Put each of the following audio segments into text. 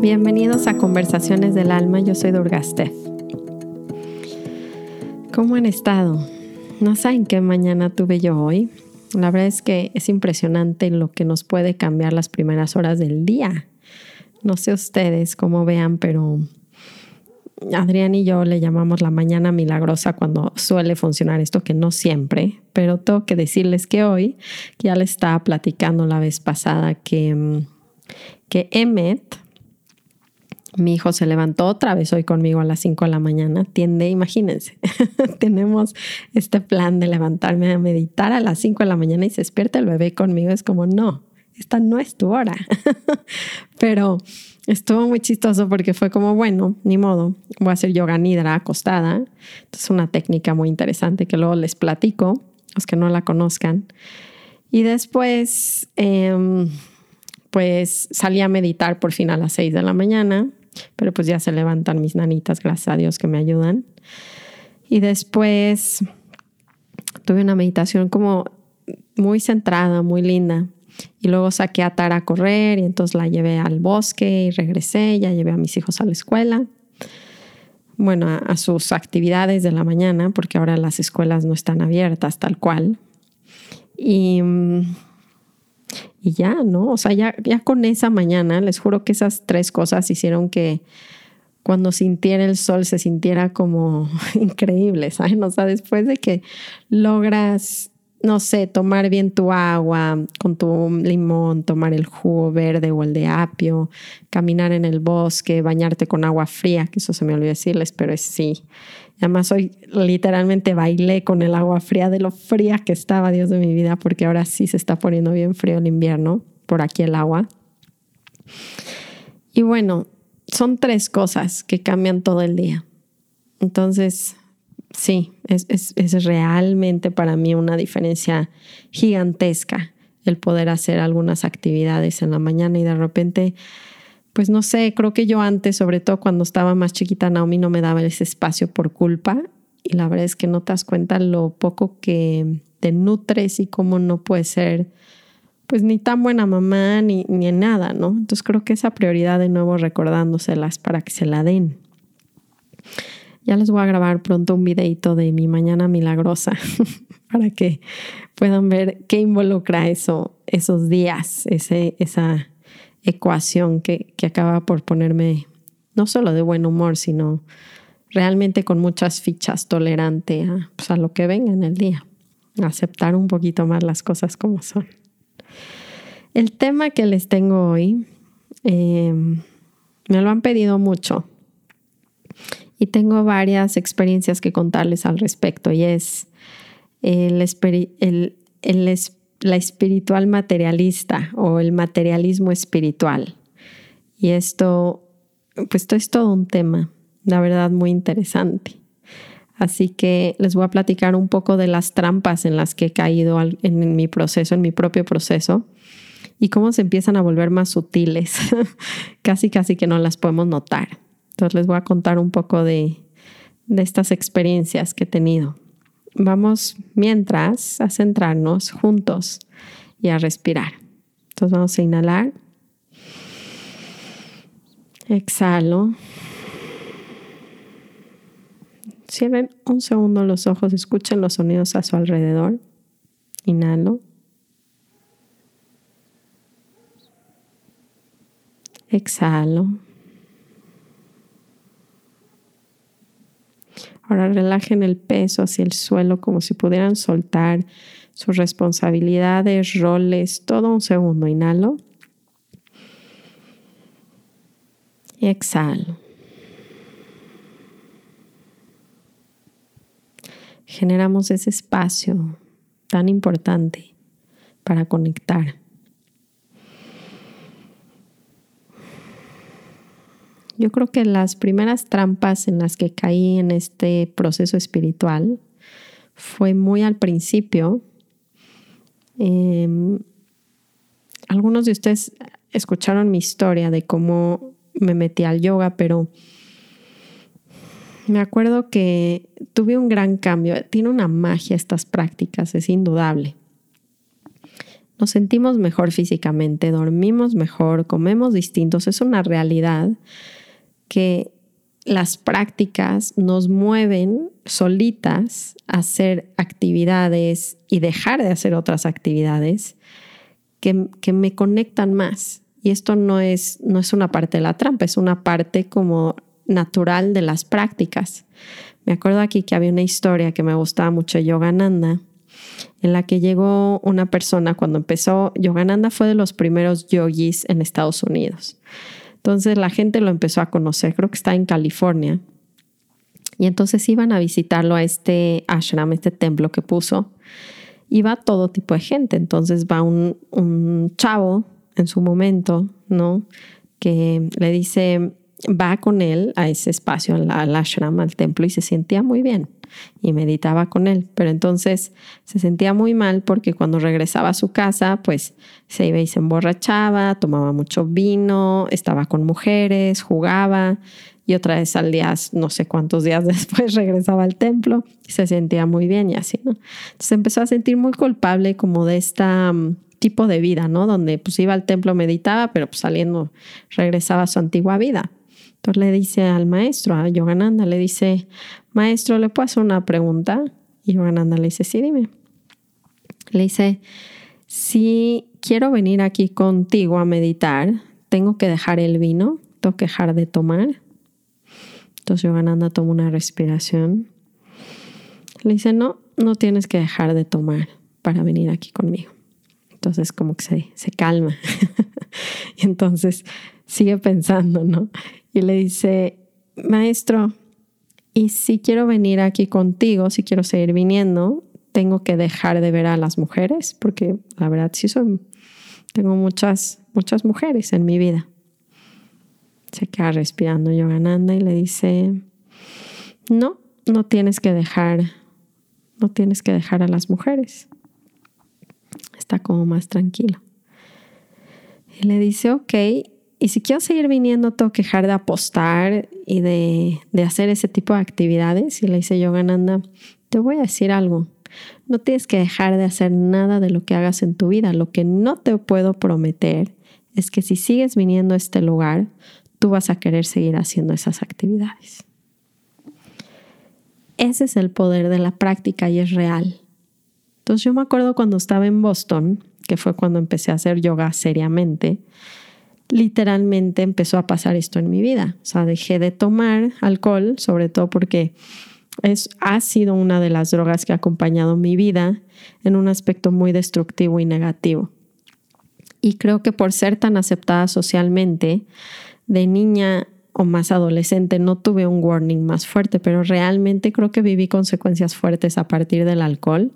Bienvenidos a Conversaciones del Alma, yo soy Durgastef. ¿Cómo han estado? No saben qué mañana tuve yo hoy. La verdad es que es impresionante lo que nos puede cambiar las primeras horas del día. No sé ustedes cómo vean, pero Adrián y yo le llamamos la mañana milagrosa cuando suele funcionar esto, que no siempre, pero tengo que decirles que hoy, ya le estaba platicando la vez pasada que, que Emmet, mi hijo se levantó otra vez hoy conmigo a las 5 de la mañana. Tiende, imagínense, tenemos este plan de levantarme a meditar a las 5 de la mañana y se despierta el bebé conmigo. Es como, no, esta no es tu hora. Pero estuvo muy chistoso porque fue como, bueno, ni modo, voy a hacer yoga nidra acostada. Es una técnica muy interesante que luego les platico, los que no la conozcan. Y después, em, pues salí a meditar por fin a las 6 de la mañana pero pues ya se levantan mis nanitas, gracias a Dios que me ayudan. Y después tuve una meditación como muy centrada, muy linda. Y luego saqué a Tara a correr y entonces la llevé al bosque y regresé, ya llevé a mis hijos a la escuela. Bueno, a, sus actividades de la mañana, porque ahora las escuelas no están abiertas tal cual. Y mm, y ya, ¿no? O sea, ya, ya con esa mañana, les juro que esas tres cosas hicieron que cuando sintiera el sol se sintiera como increíble, ¿saben? O sea, después de que logras, no sé, tomar bien tu agua con tu limón, tomar el jugo verde o el de apio, caminar en el bosque, bañarte con agua fría, que eso se me olvidó decirles, pero es sí, Además, hoy literalmente bailé con el agua fría de lo fría que estaba, Dios de mi vida, porque ahora sí se está poniendo bien frío el invierno, por aquí el agua. Y bueno, son tres cosas que cambian todo el día. Entonces, sí, es, es realmente para mí una diferencia gigantesca el poder hacer algunas actividades en la mañana y de repente pues no sé, creo que yo antes, sobre todo cuando estaba más chiquita, Naomi no me daba ese espacio por culpa y la verdad es que no te das cuenta lo poco que te nutres y cómo no puedes ser pues ni tan buena mamá ni, ni en nada, ¿no? Entonces creo que esa prioridad de nuevo recordándoselas para que se la den. Ya les voy a grabar pronto un videito de mi mañana milagrosa para que puedan ver qué involucra eso, esos días, ese, esa ecuación que, acaba por ponerme no solo de buen humor, sino realmente con muchas fichas tolerante a, pues, lo que venga en el día, aceptar un poquito más las cosas como son. El tema que les tengo hoy em, me lo han pedido mucho y tengo varias experiencias que contarles al respecto y es el, la espiritual materialista o el materialismo espiritual. Y esto, pues esto es todo un tema, la verdad, muy interesante. Así que les voy a platicar un poco de las trampas en las que he caído en mi proceso, en mi propio proceso, y cómo se empiezan a volver más sutiles, casi casi que no las podemos notar. Entonces les voy a contar un poco de, de estas experiencias que he tenido. Vamos mientras a centrarnos juntos y a respirar. Entonces vamos a inhalar. Exhalo. Cierren un segundo los ojos, escuchen los sonidos a su alrededor. Inhalo. Exhalo. Ahora relajen el peso hacia el suelo como si pudieran soltar sus responsabilidades, roles, todo un segundo. Inhalo. Y exhalo. Generamos ese espacio tan importante para conectar. Yo creo que las primeras trampas en las que caí en este proceso espiritual fue muy al principio. Em, algunos de ustedes escucharon mi historia de cómo me metí al yoga, pero me acuerdo que tuve un gran cambio. Tiene una magia estas prácticas, es indudable. nos sentimos mejor físicamente, dormimos mejor, comemos distintos. Es una realidad que las prácticas nos mueven solitas a hacer actividades y dejar de hacer otras actividades que, que me conectan más. Y esto no es, no es una parte de la trampa, es una parte como natural de las prácticas. Me acuerdo aquí que había una historia que me gustaba mucho de Yogananda, en la que llegó una persona cuando empezó, Yogananda fue de los primeros yogis en Estados Unidos. Entonces la gente lo empezó a conocer, creo que está en California. Y entonces iban a visitarlo a este ashram, este templo que puso. Iba todo tipo de gente. Entonces va un, un chavo en su momento, ¿no? Que le dice, va con él a ese espacio, al, ashram, al templo, y se sentía muy bien y meditaba con él. Pero entonces se sentía muy mal porque cuando regresaba a su casa, pues se iba y se emborrachaba, tomaba mucho vino, estaba con mujeres, jugaba y otra vez al día, no sé cuántos días después, regresaba al templo y se sentía muy bien y así, ¿no? Entonces empezó a sentir muy culpable como de esta mm, tipo de vida, ¿no? Donde pues iba al templo, meditaba, pero pues saliendo regresaba a su antigua vida. Entonces le dice al maestro, a Yogananda, le dice, maestro, ¿le puedo hacer una pregunta? Y Yogananda le dice, sí, dime. Le dice, si quiero venir aquí contigo a meditar, ¿tengo que dejar el vino? ¿Tengo que dejar de tomar? Entonces Yogananda toma una respiración. Le dice, no, no tienes que dejar de tomar para venir aquí conmigo. Entonces como que se, se calma. y entonces sigue pensando, ¿no? Y le dice, maestro, y si quiero venir aquí contigo, si quiero seguir viniendo, tengo que dejar de ver a las mujeres, porque la verdad sí son, tengo muchas, muchas mujeres en mi vida. Se queda respirando Yogananda y le dice, no, no tienes que dejar, no tienes que dejar a las mujeres. Está como más tranquilo. Y le dice, ok, y si quiero seguir viniendo, tengo que dejar de apostar y de, hacer ese tipo de actividades. Y le dice Yogananda, te voy a decir algo. No tienes que dejar de hacer nada de lo que hagas en tu vida. Lo que no te puedo prometer es que si sigues viniendo a este lugar, tú vas a querer seguir haciendo esas actividades. Ese es el poder de la práctica y es real. Entonces yo me acuerdo cuando estaba en Boston, que fue cuando empecé a hacer yoga seriamente, literalmente empezó a pasar esto en mi vida. O sea, dejé de tomar alcohol, sobre todo porque es, ha sido una de las drogas que ha acompañado mi vida en un aspecto muy destructivo y negativo. Y creo que por ser tan aceptada socialmente, de niña o más adolescente no tuve un warning más fuerte, pero realmente creo que viví consecuencias fuertes a partir del alcohol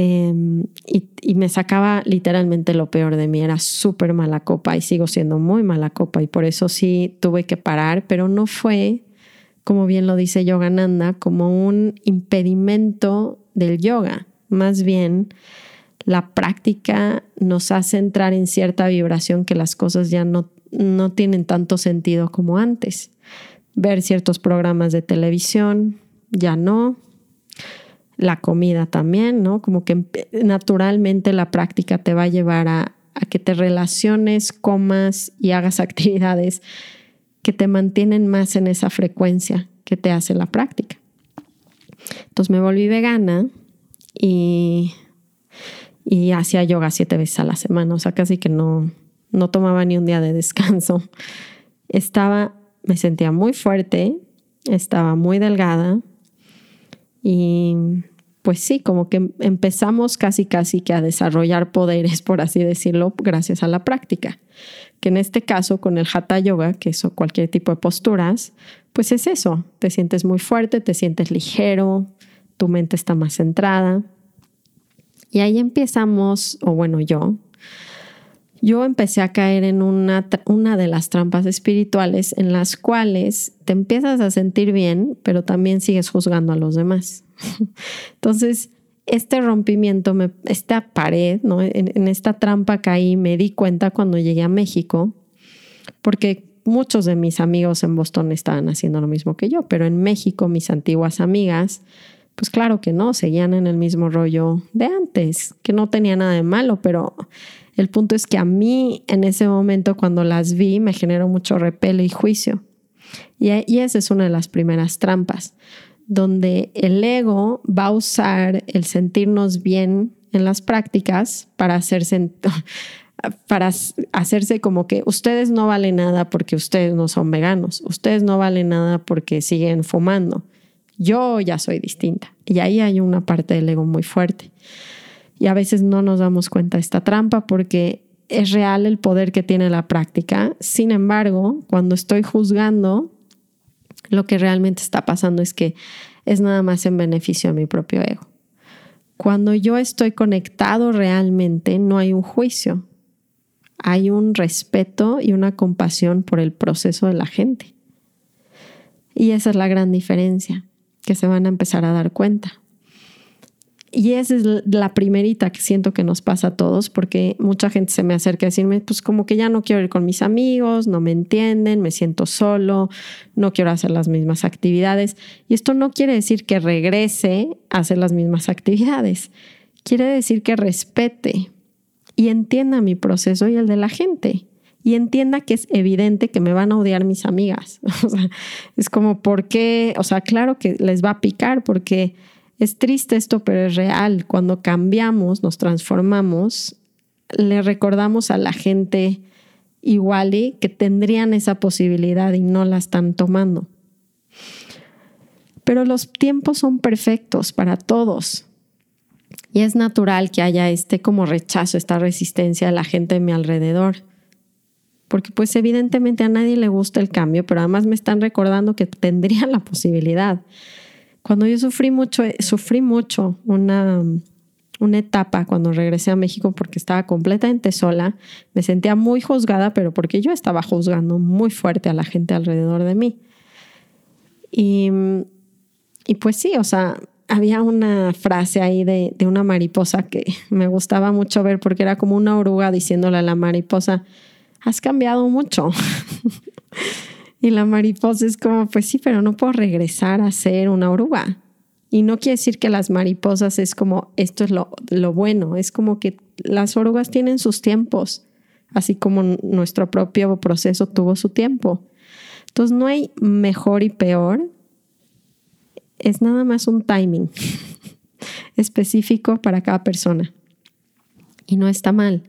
Em, y, me sacaba literalmente lo peor de mí. Era súper mala copa y sigo siendo muy mala copa y por eso sí tuve que parar, pero no fue, como bien lo dice Yogananda, como un impedimento del yoga. Más bien, la práctica nos hace entrar en cierta vibración que las cosas ya no, no tienen tanto sentido como antes. Ver ciertos programas de televisión, ya no, la comida también, ¿no? Como que naturalmente la práctica te va a llevar a, que te relaciones, comas y hagas actividades que te mantienen más en esa frecuencia que te hace la práctica. Entonces me volví vegana y, y hacía yoga siete veces a la semana, o sea, casi que no, no tomaba ni un día de descanso. Estaba, me sentía muy fuerte, estaba muy delgada, y pues sí, como que empezamos casi casi que a desarrollar poderes, por así decirlo, gracias a la práctica. Que en este caso con el hatha yoga, que es cualquier tipo de posturas, pues es eso, te sientes muy fuerte, te sientes ligero, tu mente está más centrada. Y ahí empezamos, o bueno, yo, yo empecé a caer en una, una de las trampas espirituales en las cuales te empiezas a sentir bien, pero también sigues juzgando a los demás. Entonces, este rompimiento, esta pared, ¿no? en, en esta trampa caí, me di cuenta cuando llegué a México, porque muchos de mis amigos en Boston estaban haciendo lo mismo que yo, pero en México mis antiguas amigas Pues claro que no, seguían en el mismo rollo de antes, que no tenía nada de malo, pero el punto es que a mí en ese momento cuando las vi me generó mucho repelo y juicio. Y, esa es una de las primeras trampas, donde el ego va a usar el sentirnos bien en las prácticas para hacerse, para hacerse como que ustedes no valen nada porque ustedes no son veganos, ustedes no valen nada porque siguen fumando yo ya soy distinta. Y ahí hay una parte del ego muy fuerte. Y a veces no nos damos cuenta de esta trampa porque es real el poder que tiene la práctica. Sin embargo, cuando estoy juzgando, lo que realmente está pasando es que es nada más en beneficio de mi propio ego. Cuando yo estoy conectado realmente, no hay un juicio. Hay un respeto y una compasión por el proceso de la gente. Y esa es la gran diferencia que se van a empezar a dar cuenta. Y esa es la primerita que siento que nos pasa a todos, porque mucha gente se me acerca a decirme, pues como que ya no quiero ir con mis amigos, no me entienden, me siento solo, no quiero hacer las mismas actividades. Y esto no quiere decir que regrese a hacer las mismas actividades, quiere decir que respete y entienda mi proceso y el de la gente y entienda que es evidente que me van a odiar mis amigas. O sea, es como, ¿por qué? O sea, claro que les va a picar porque es triste esto, pero es real. Cuando cambiamos, nos transformamos, le recordamos a la gente igual y que tendrían esa posibilidad y no la están tomando. Pero los tiempos son perfectos para todos. Y es natural que haya este como rechazo, esta resistencia de la gente de mi alrededor porque pues evidentemente a nadie le gusta el cambio, pero además me están recordando que tendría la posibilidad. Cuando yo sufrí mucho, eh, sufrí mucho una, una etapa cuando regresé a México porque estaba completamente sola, me sentía muy juzgada, pero porque yo estaba juzgando muy fuerte a la gente alrededor de mí. Y, y pues sí, o sea, había una frase ahí de, de una mariposa que me gustaba mucho ver porque era como una oruga diciéndole a la mariposa, has cambiado mucho. y la mariposa es como, pues sí, pero no puedo regresar a ser una oruga. Y no quiere decir que las mariposas es como, esto es lo, lo bueno, es como que las orugas tienen sus tiempos, así como nuestro propio proceso tuvo su tiempo. Entonces no hay mejor y peor, es nada más un timing específico para cada persona. Y no está mal.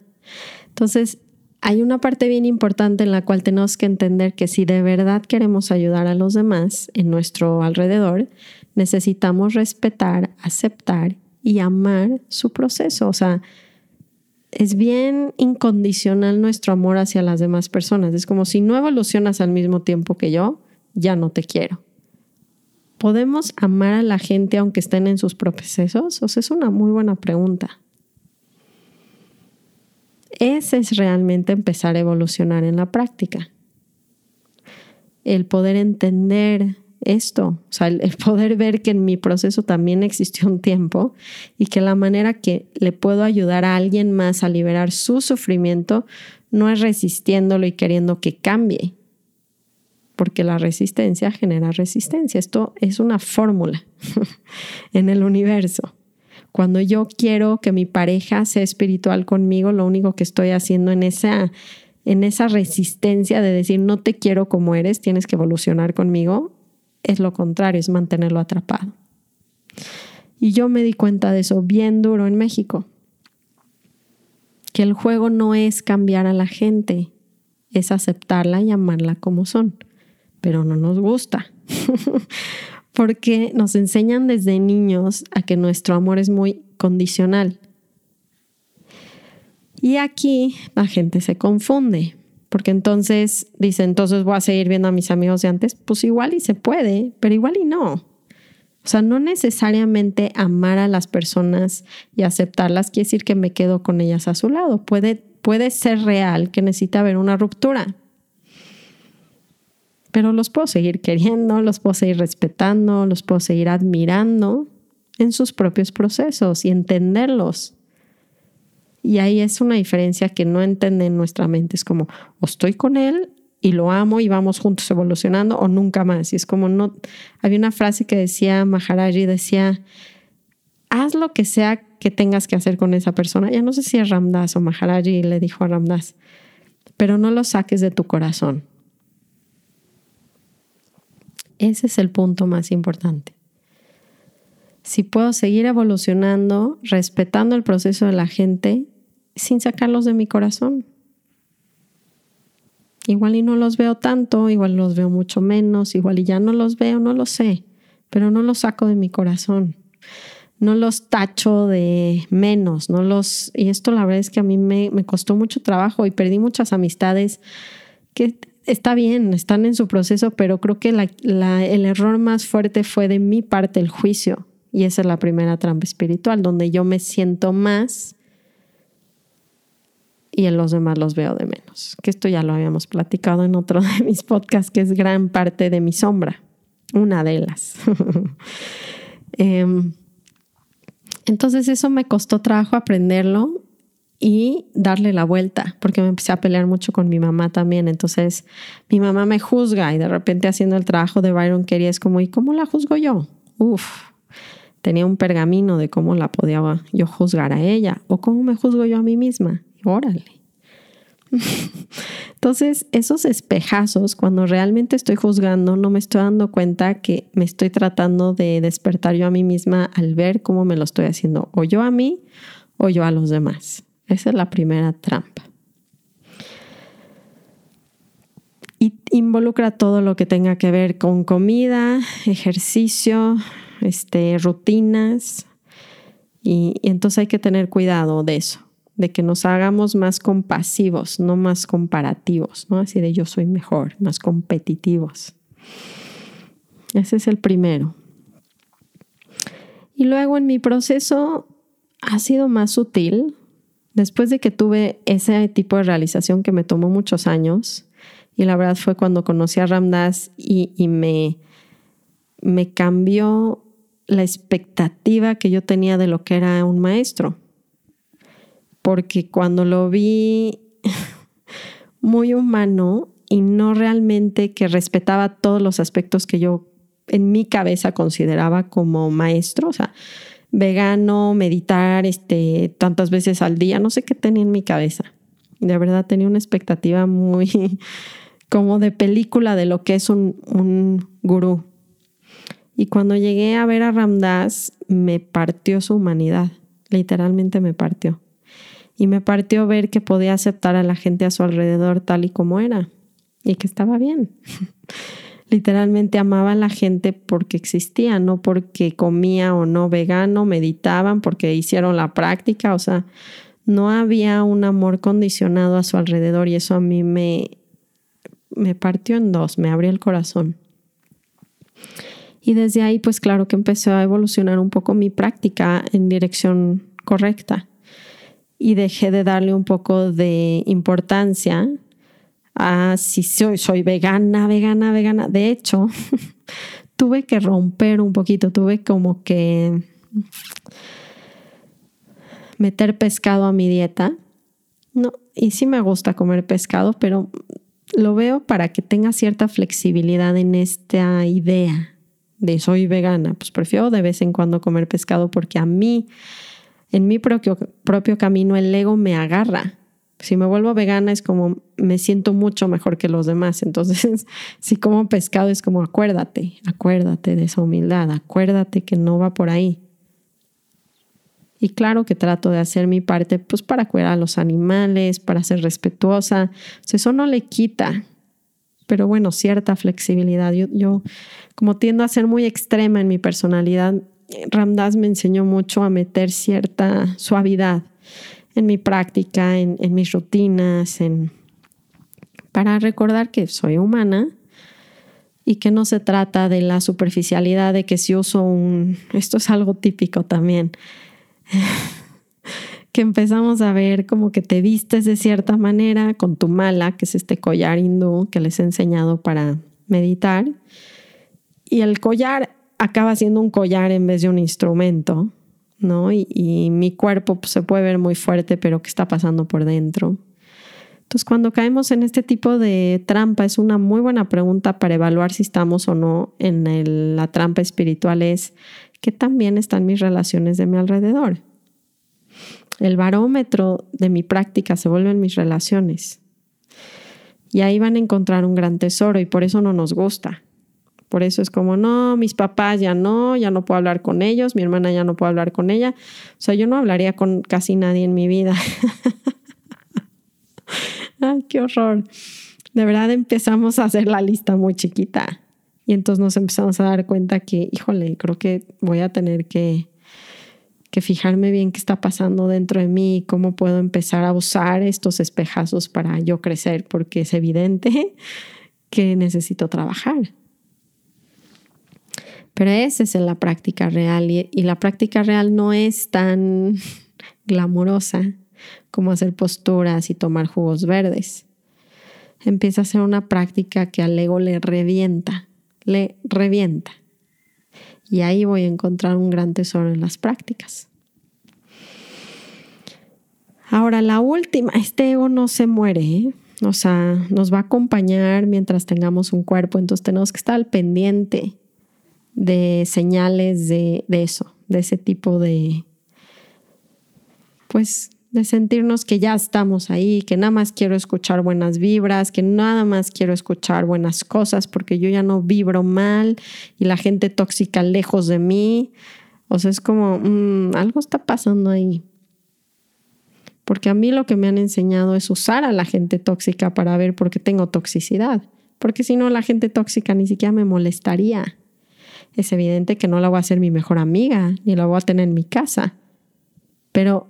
Entonces, hay una parte bien importante en la cual tenemos que entender que si de verdad queremos ayudar a los demás en nuestro alrededor, necesitamos respetar, aceptar y amar su proceso. O sea, es bien incondicional nuestro amor hacia las demás personas. Es como si no evolucionas al mismo tiempo que yo, ya no te quiero. ¿Podemos amar a la gente aunque estén en sus procesos? O sea, es una muy buena pregunta. Ese es realmente empezar a evolucionar en la práctica. El poder entender esto, o sea, el, poder ver que en mi proceso también existió un tiempo y que la manera que le puedo ayudar a alguien más a liberar su sufrimiento no es resistiéndolo y queriendo que cambie, porque la resistencia genera resistencia. Esto es una fórmula en el universo. Cuando yo quiero que mi pareja sea espiritual conmigo, lo único que estoy haciendo en esa, en esa resistencia de decir no te quiero como eres, tienes que evolucionar conmigo, es lo contrario, es mantenerlo atrapado. Y yo me di cuenta de eso bien duro en México, que el juego no es cambiar a la gente, es aceptarla y amarla como son, pero no nos gusta. porque nos enseñan desde niños a que nuestro amor es muy condicional. Y aquí la gente se confunde, porque entonces dice, entonces voy a seguir viendo a mis amigos de antes, pues igual y se puede, pero igual y no. O sea, no necesariamente amar a las personas y aceptarlas quiere decir que me quedo con ellas a su lado. Puede, puede ser real que necesita haber una ruptura pero los puedo seguir queriendo, los puedo seguir respetando, los puedo seguir admirando en sus propios procesos y entenderlos. Y ahí es una diferencia que no entiende en nuestra mente. Es como, o estoy con él y lo amo y vamos juntos evolucionando o nunca más. Y es como no, había una frase que decía Maharaji, decía, haz lo que sea que tengas que hacer con esa persona. Ya no sé si es Ramdas o Maharaji le dijo a Ramdas, pero no lo saques de tu corazón. Ese es el punto más importante. Si puedo seguir evolucionando, respetando el proceso de la gente, sin sacarlos de mi corazón. Igual y no los veo tanto, igual los veo mucho menos, igual y ya no los veo, no lo sé, pero no los saco de mi corazón. No los tacho de menos, no los... Y esto la verdad es que a mí me, costó mucho trabajo y perdí muchas amistades que está bien, están en su proceso, pero creo que el error más fuerte fue de mi parte el juicio. Y esa es la primera trampa espiritual, donde yo me siento más y en los demás los veo de menos. Que esto ya lo habíamos platicado en otro de mis podcasts, que es gran parte de mi sombra, una de las. Em, entonces eso me costó trabajo aprenderlo y darle la vuelta, porque me empecé a pelear mucho con mi mamá también. Entonces mi mamá me juzga y de repente haciendo el trabajo de Byron quería es como, ¿y cómo la juzgo yo? Uf, tenía un pergamino de cómo la podía yo juzgar a ella o cómo me juzgo yo a mí misma. órale. Entonces, esos espejazos, cuando realmente estoy juzgando, no me estoy dando cuenta que me estoy tratando de despertar yo a mí misma al ver cómo me lo estoy haciendo, o yo a mí o yo a los demás. Esa es la primera trampa. Y involucra todo lo que tenga que ver con comida, ejercicio, este, rutinas. Y, entonces hay que tener cuidado de eso, de que nos hagamos más compasivos, no más comparativos, ¿no? Así de yo soy mejor, más competitivos. Ese es el primero. Y luego en mi proceso ha sido más sutil. Después de que tuve ese tipo de realización que me tomó muchos años, y la verdad fue cuando conocí a Ramdas y, y me, me cambió la expectativa que yo tenía de lo que era un maestro. Porque cuando lo vi muy humano y no realmente que respetaba todos los aspectos que yo en mi cabeza consideraba como maestro, o sea, vegano, meditar este, tantas veces al día, no sé qué tenía en mi cabeza. De verdad tenía una expectativa muy como de película de lo que es un, un gurú. Y cuando llegué a ver a Ramdas, me partió su humanidad, literalmente me partió. Y me partió ver que podía aceptar a la gente a su alrededor tal y como era y que estaba bien. literalmente amaba a la gente porque existía, no porque comía o no vegano, meditaban, porque hicieron la práctica, o sea, no había un amor condicionado a su alrededor y eso a mí me, me partió en dos, me abrió el corazón. Y desde ahí, pues claro que empezó a evolucionar un poco mi práctica en dirección correcta. Y dejé de darle un poco de importancia a si soy, soy vegana, vegana, vegana. De hecho, tuve que romper un poquito, tuve como que meter pescado a mi dieta. No, y sí me gusta comer pescado, pero lo veo para que tenga cierta flexibilidad en esta idea de soy vegana, pues prefiero de vez en cuando comer pescado porque a mí, en mi propio, propio camino, el ego me agarra. Si me vuelvo vegana es como me siento mucho mejor que los demás. Entonces, si como pescado es como acuérdate, acuérdate de esa humildad, acuérdate que no va por ahí. Y claro que trato de hacer mi parte pues para cuidar a los animales, para ser respetuosa. eso no le quita pero bueno, cierta flexibilidad. Yo, como tiendo a ser muy extrema en mi personalidad, Ramdas me enseñó mucho a meter cierta suavidad en mi práctica, en, mis rutinas, para recordar que soy humana y que no se trata de la superficialidad de que si uso un, esto es algo típico también, que empezamos a ver como que te vistes de cierta manera con tu mala, que es este collar hindú que les he enseñado para meditar. Y el collar acaba siendo un collar en vez de un instrumento, ¿no? Y, mi cuerpo pues, se puede ver muy fuerte, pero ¿qué está pasando por dentro? Entonces, cuando caemos en este tipo de trampa, es una muy buena pregunta para evaluar si estamos o no en la trampa espiritual, es que también están mis relaciones de mi alrededor. El barómetro de mi práctica se vuelven mis relaciones. Y ahí van a encontrar un gran tesoro y por eso no nos gusta. Por eso es como, no, mis papás ya no, ya no puedo hablar con ellos, mi hermana ya no puedo hablar con ella. O sea, yo no hablaría con casi nadie en mi vida. Ay, qué horror. De verdad empezamos a hacer la lista muy chiquita. Y entonces nos empezamos a dar cuenta que, híjole, creo que voy a tener que, que fijarme bien qué está pasando dentro de mí cómo puedo empezar a usar estos espejazos para yo crecer, porque es evidente que necesito trabajar. Pero esa es la práctica real y, la práctica real no es tan glamurosa como hacer posturas y tomar jugos verdes. Empieza a ser una práctica que al ego le revienta, le revienta. Y ahí voy a encontrar un gran tesoro en las prácticas. Ahora, la última, este ego no se muere, ¿eh? o sea, nos va a acompañar mientras tengamos un cuerpo, entonces tenemos que estar al pendiente de señales de, de eso, de ese tipo de, pues, de sentirnos que ya estamos ahí, que nada más quiero escuchar buenas vibras, que nada más quiero escuchar buenas cosas porque yo ya no vibro mal y la gente tóxica lejos de mí. O sea, es como, mm, algo está pasando ahí. Porque a mí lo que me han enseñado es usar a la gente tóxica para ver por qué tengo toxicidad. Porque si no, la gente tóxica ni siquiera me molestaría. Es evidente que no la voy a hacer mi mejor amiga, ni la voy a tener en mi casa. Pero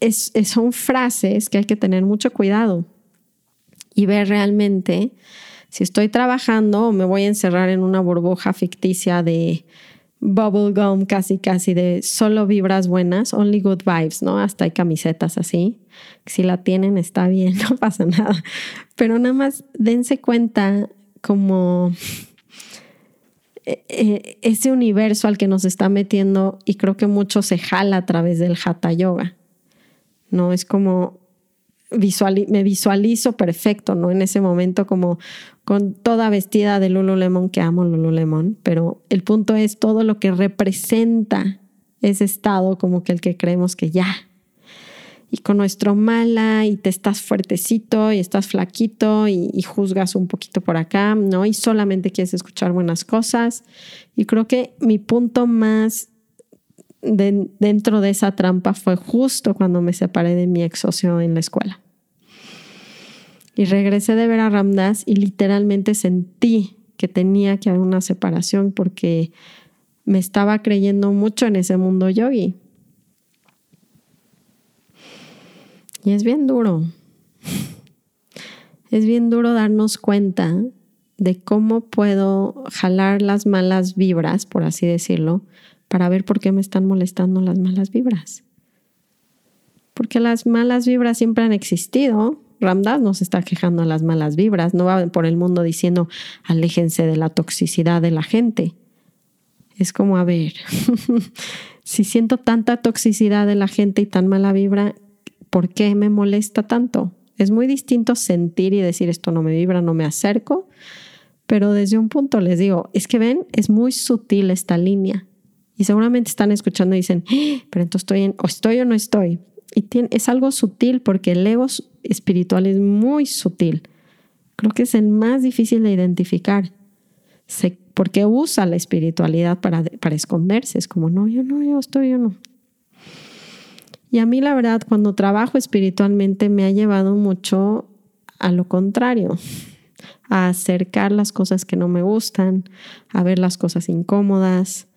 es, son frases que hay que tener mucho cuidado y ver realmente si estoy trabajando o me voy a encerrar en una burbuja ficticia de bubble gum, casi casi de solo vibras buenas, only good vibes, ¿no? Hasta hay camisetas así. Si la tienen está bien, no pasa nada. Pero nada más dense cuenta como ese universo al que nos está metiendo y creo que mucho se jala a través del hatha yoga. ¿no? Es como me visualizo perfecto, ¿no? En ese momento como con toda vestida de Lululemon, que amo Lululemon, pero el punto es todo lo que representa ese estado como que el que creemos que ya. Y con nuestro mala y te estás fuertecito y estás flaquito y, juzgas un poquito por acá, ¿no? Y solamente quieres escuchar buenas cosas. Y creo que mi punto más dentro de esa trampa fue justo cuando me separé de mi ex socio en la escuela. Y regresé de ver a Ramdas y literalmente sentí que tenía que haber una separación porque me estaba creyendo mucho en ese mundo yogi. Y es bien duro. Es bien duro darnos cuenta de cómo puedo jalar las malas vibras, por así decirlo, para ver por qué me están molestando las malas vibras. Porque las malas vibras siempre han existido. Ramdas nos está quejando de las malas vibras, no va por el mundo diciendo aléjense de la toxicidad de la gente. Es como, a ver, si siento tanta toxicidad de la gente y tan mala vibra, ¿por qué me molesta tanto? Es muy distinto sentir y decir esto no me vibra, no me acerco, pero desde un punto les digo, es que ven, es muy sutil esta línea. Y seguramente están escuchando y dicen, ¡Ah! pero entonces estoy o estoy o no estoy. Y es algo sutil porque el ego espiritual es muy sutil. Creo que es el más difícil de identificar. porque usa la espiritualidad para, para esconderse. Es como, no, yo no, yo estoy, yo no. Y a mí la verdad, cuando trabajo espiritualmente me ha llevado mucho a lo contrario, a acercar las cosas que no me gustan, a ver las cosas incómodas,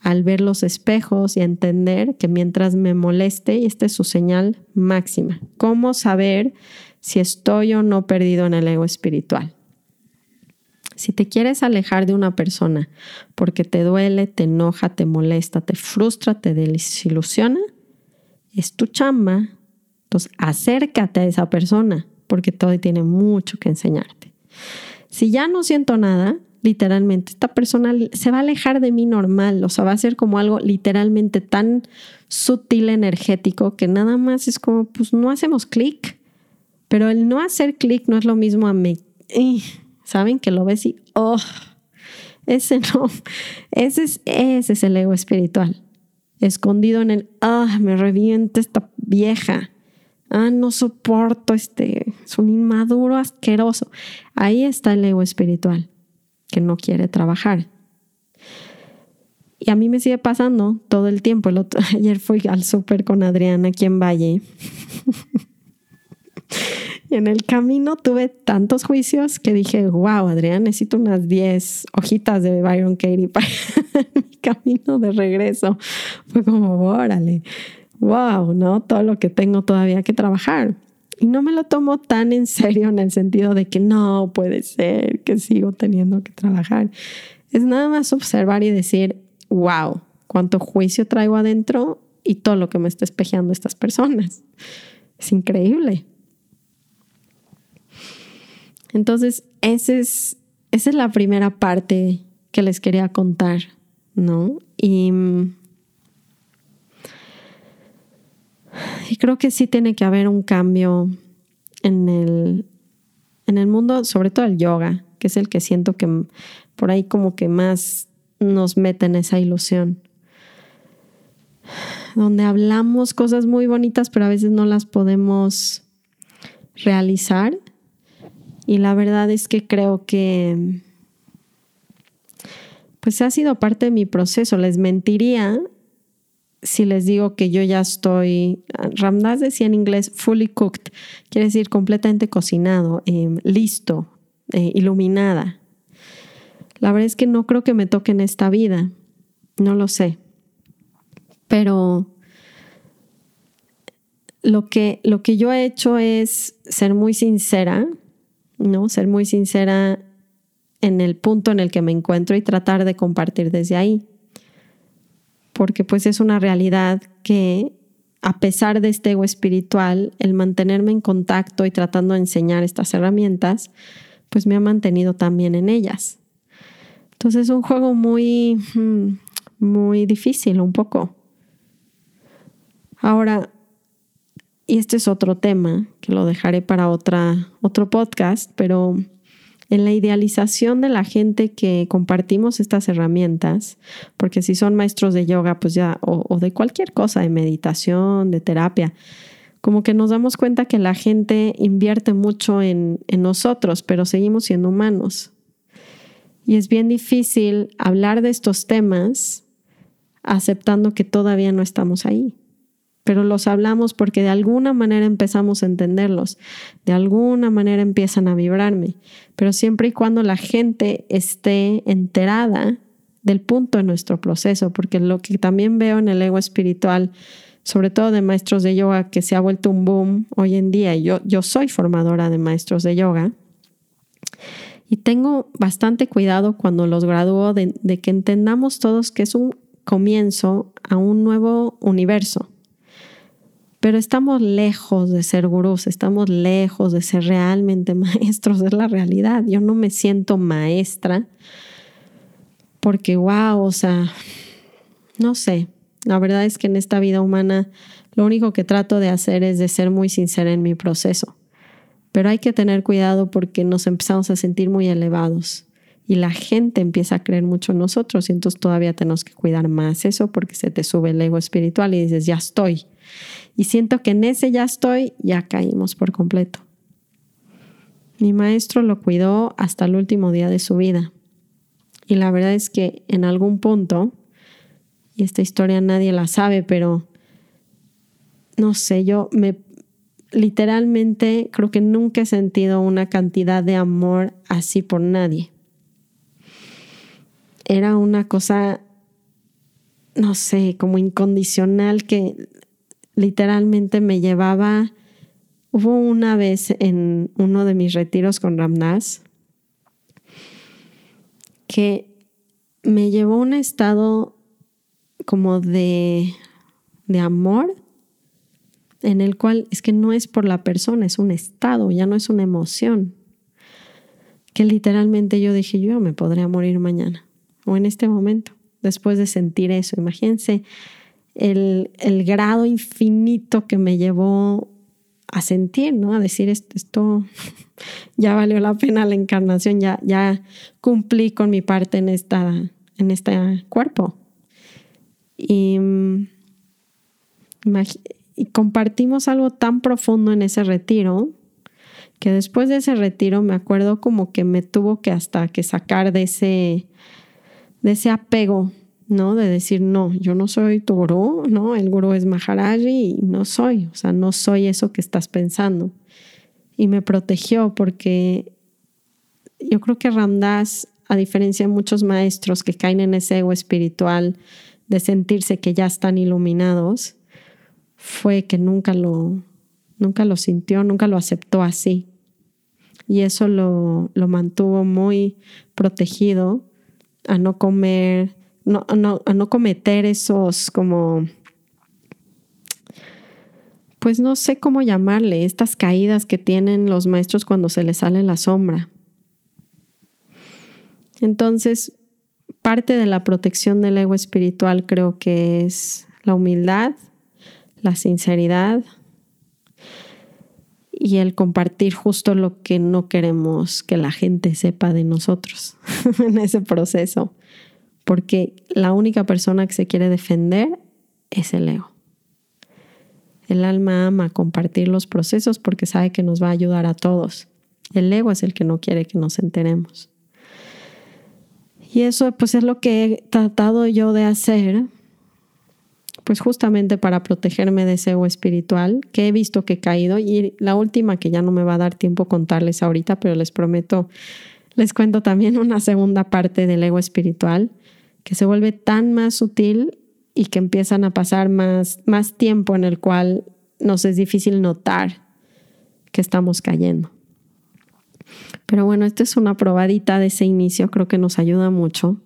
al ver los espejos y entender que mientras me moleste, y esta es su señal máxima, cómo saber si estoy o no perdido en el ego espiritual. Si te quieres alejar de una persona porque te duele, te enoja, te molesta, te frustra, te desilusiona, es tu chamba. Entonces, acércate a esa persona porque todo tiene mucho que enseñarte. Si ya no siento nada, literalmente. Esta persona se va a alejar de mí normal, o sea, va a ser como algo literalmente tan sutil, energético, que nada más es como, pues no hacemos clic. Pero el no hacer clic no es lo mismo a me... ¿Saben? Que lo ves y... Oh, ese no. Ese es, ese es el ego espiritual. Escondido en el... Ah, me revienta esta vieja. Ah, no soporto este... Es un inmaduro asqueroso. Ahí está el ego espiritual, que no quiere trabajar. Y a mí me sigue pasando todo el tiempo. El otro, ayer fui al súper con Adriana aquí en Valle. En el camino tuve tantos juicios que dije, wow, Adrián, necesito unas 10 hojitas de Byron Katie para mi camino de regreso. Fue como, órale, wow, ¿no? Todo lo que tengo todavía que trabajar. Y no me lo tomo tan en serio en el sentido de que no puede ser que sigo teniendo que trabajar. Es nada más observar y decir, wow, cuánto juicio traigo adentro y todo lo que me está espejeando estas personas. Es increíble. Entonces, ese es, esa es la primera parte que les quería contar, ¿no? Y, y creo que sí tiene que haber un cambio en el, en el mundo, sobre todo el yoga, que es el que siento que por ahí como que más nos mete en esa ilusión donde hablamos cosas muy bonitas, pero a veces no las podemos realizar y la verdad es que creo que pues ha sido parte de mi proceso. Les mentiría si les digo que yo ya estoy, Ramdas decía en inglés fully cooked, quiere decir completamente cocinado, em, listo, eh, iluminada. La verdad es que no creo que me toque en esta vida, no lo sé. Pero lo que, lo que yo he hecho es ser muy sincera ¿no? Ser muy sincera en el punto en el que me encuentro y tratar de compartir desde ahí. Porque pues es una realidad que a pesar de este ego espiritual, el mantenerme en contacto y tratando de enseñar estas herramientas, pues me ha mantenido también en ellas. Entonces es un juego muy, mm, muy difícil un poco. Ahora, y este es otro tema que lo dejaré para otra, otro podcast, pero en la idealización de la gente que compartimos estas herramientas, porque si son maestros de yoga, pues ya, o, de cualquier cosa, de meditación, de terapia, como que nos damos cuenta que la gente invierte mucho en, en nosotros, pero seguimos siendo humanos. Y es bien difícil hablar de estos temas aceptando que todavía no estamos ahí pero los hablamos porque de alguna manera empezamos a entenderlos, de alguna manera empiezan a vibrarme, pero siempre y cuando la gente esté enterada del punto de nuestro proceso, porque lo que también veo en el ego espiritual, sobre todo de maestros de yoga, que se ha vuelto un boom hoy en día, yo, yo soy formadora de maestros de yoga, y tengo bastante cuidado cuando los gradúo de, de que entendamos todos que es un comienzo a un nuevo universo pero estamos lejos de ser gurús, estamos lejos de ser realmente maestros, es la realidad. Yo no me siento maestra porque, wow, o sea, no sé, la verdad es que en esta vida humana lo único que trato de hacer es de ser muy sincera en mi proceso. Pero hay que tener cuidado porque nos empezamos a sentir muy elevados y la gente empieza a creer mucho en nosotros y entonces todavía tenemos que cuidar más eso porque se te sube el ego espiritual y dices, ya estoy. Y siento que en ese ya estoy, ya caímos por completo. Mi maestro lo cuidó hasta el último día de su vida. Y la verdad es que en algún punto, y esta historia nadie la sabe, pero no sé, yo me literalmente creo que nunca he sentido una cantidad de amor así por nadie era una cosa, no sé, como incondicional que literalmente me llevaba. Hubo una vez en uno de mis retiros con Ramdas que me llevó a un estado como de, de amor en el cual es que no es por la persona, es un estado, ya no es una emoción. Que literalmente yo dije, yo me podría morir mañana o en este momento, después de sentir eso. Imagínense el, el grado infinito que me llevó a sentir, ¿no? A decir esto, ya valió la pena la encarnación, ya, ya cumplí con mi parte en, esta, en este cuerpo. Y, y compartimos algo tan profundo en ese retiro que después de ese retiro me acuerdo como que me tuvo que hasta que sacar de ese, de ese apego ¿no? De decir, no, yo no soy tu gurú, ¿no? El gurú es Maharaji y no soy, o sea, no soy eso que estás pensando. Y me protegió porque yo creo que Ramdas, a diferencia de muchos maestros que caen en ese ego espiritual de sentirse que ya están iluminados, fue que nunca lo, nunca lo sintió, nunca lo aceptó así. Y eso lo, lo mantuvo muy protegido a no comer no, a no cometer esos como, pues no sé cómo llamarle, estas caídas que tienen los maestros cuando se les sale la sombra. Entonces, parte de la protección del ego espiritual creo que es la humildad, la sinceridad y el compartir justo lo que no queremos que la gente sepa de nosotros en ese proceso porque la única persona que se quiere defender es el ego. El alma ama compartir los procesos porque sabe que nos va a ayudar a todos. El ego es el que no quiere que nos enteremos. Y eso pues es lo que he tratado yo de hacer, pues justamente para protegerme de ese ego espiritual que he visto que he caído. Y la última que ya no me va a dar tiempo contarles ahorita, pero les prometo, les cuento también una segunda parte del ego espiritual que se vuelve tan más sutil y que empiezan a pasar más, más tiempo en el cual nos es difícil notar que estamos cayendo. Pero bueno, esta es una probadita de ese inicio, creo que nos ayuda mucho.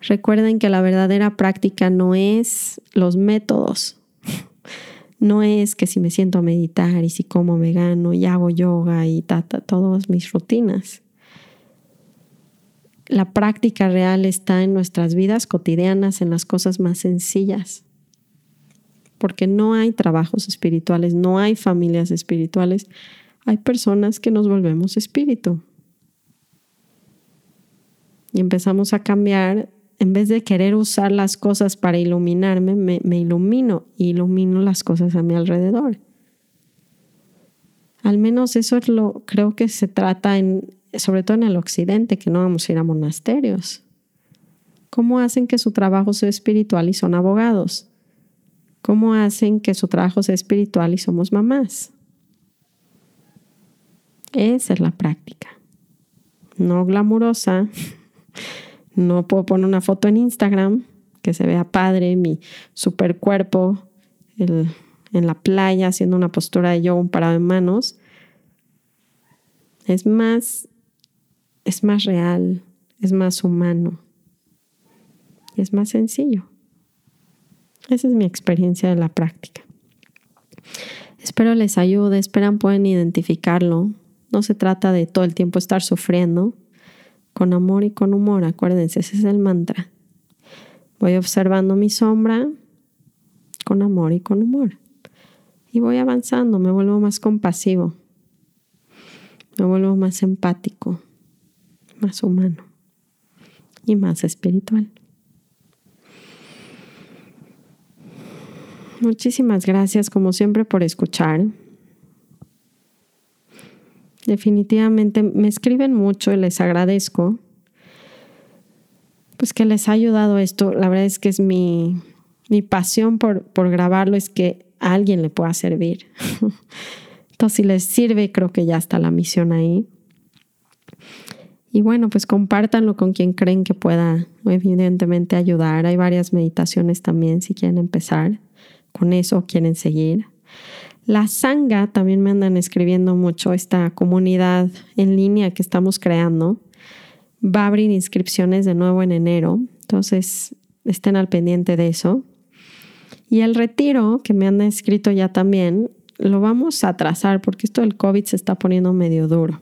Recuerden que la verdadera práctica no es los métodos, no es que si me siento a meditar y si como vegano y hago yoga y ta, todas mis rutinas la práctica real está en nuestras vidas cotidianas, en las cosas más sencillas. Porque no hay trabajos espirituales, no hay familias espirituales, hay personas que nos volvemos espíritu. Y empezamos a cambiar, en vez de querer usar las cosas para iluminarme, me, ilumino y ilumino las cosas a mi alrededor. Al menos eso es lo creo que se trata en, sobre todo en el occidente, que no vamos a ir a monasterios. ¿Cómo hacen que su trabajo sea espiritual y son abogados? ¿Cómo hacen que su trabajo sea espiritual y somos mamás? Esa es la práctica. No glamurosa. No puedo poner una foto en Instagram que se vea padre, mi super cuerpo en la playa haciendo una postura de yoga, un parado de manos. Es más es más real, es más humano, es más sencillo. Esa es mi experiencia de la práctica. Espero les ayude, esperan pueden identificarlo. No se trata de todo el tiempo estar sufriendo. Con amor y con humor, acuérdense, ese es el mantra. Voy observando mi sombra con amor y con humor. Y voy avanzando, me vuelvo más compasivo, me vuelvo más empático, más humano y más espiritual. Muchísimas gracias como siempre por escuchar. Definitivamente me escriben mucho y les agradezco. Pues que les ha ayudado esto. La verdad es que es mi, mi pasión por, por grabarlo, es que a alguien le pueda servir. Entonces, si les sirve, creo que ya está la misión ahí. Y bueno, pues compártanlo con quien creen que pueda evidentemente ayudar. Hay varias meditaciones también si quieren empezar con eso o quieren seguir. La Sangha también me andan escribiendo mucho, esta comunidad en línea que estamos creando. Va a abrir inscripciones de nuevo en enero, entonces estén al pendiente de eso. Y el retiro, que me han escrito ya también, lo vamos a trazar porque esto del COVID se está poniendo medio duro.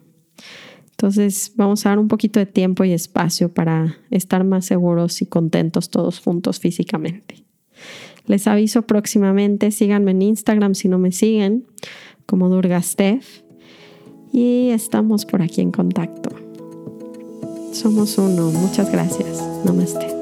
Entonces vamos a dar un poquito de tiempo y espacio para estar más seguros y contentos todos juntos físicamente. Les aviso próximamente, síganme en Instagram si no me siguen. como Durgastef y estamos por aquí en contacto. Somos uno. Muchas gracias. Namaste.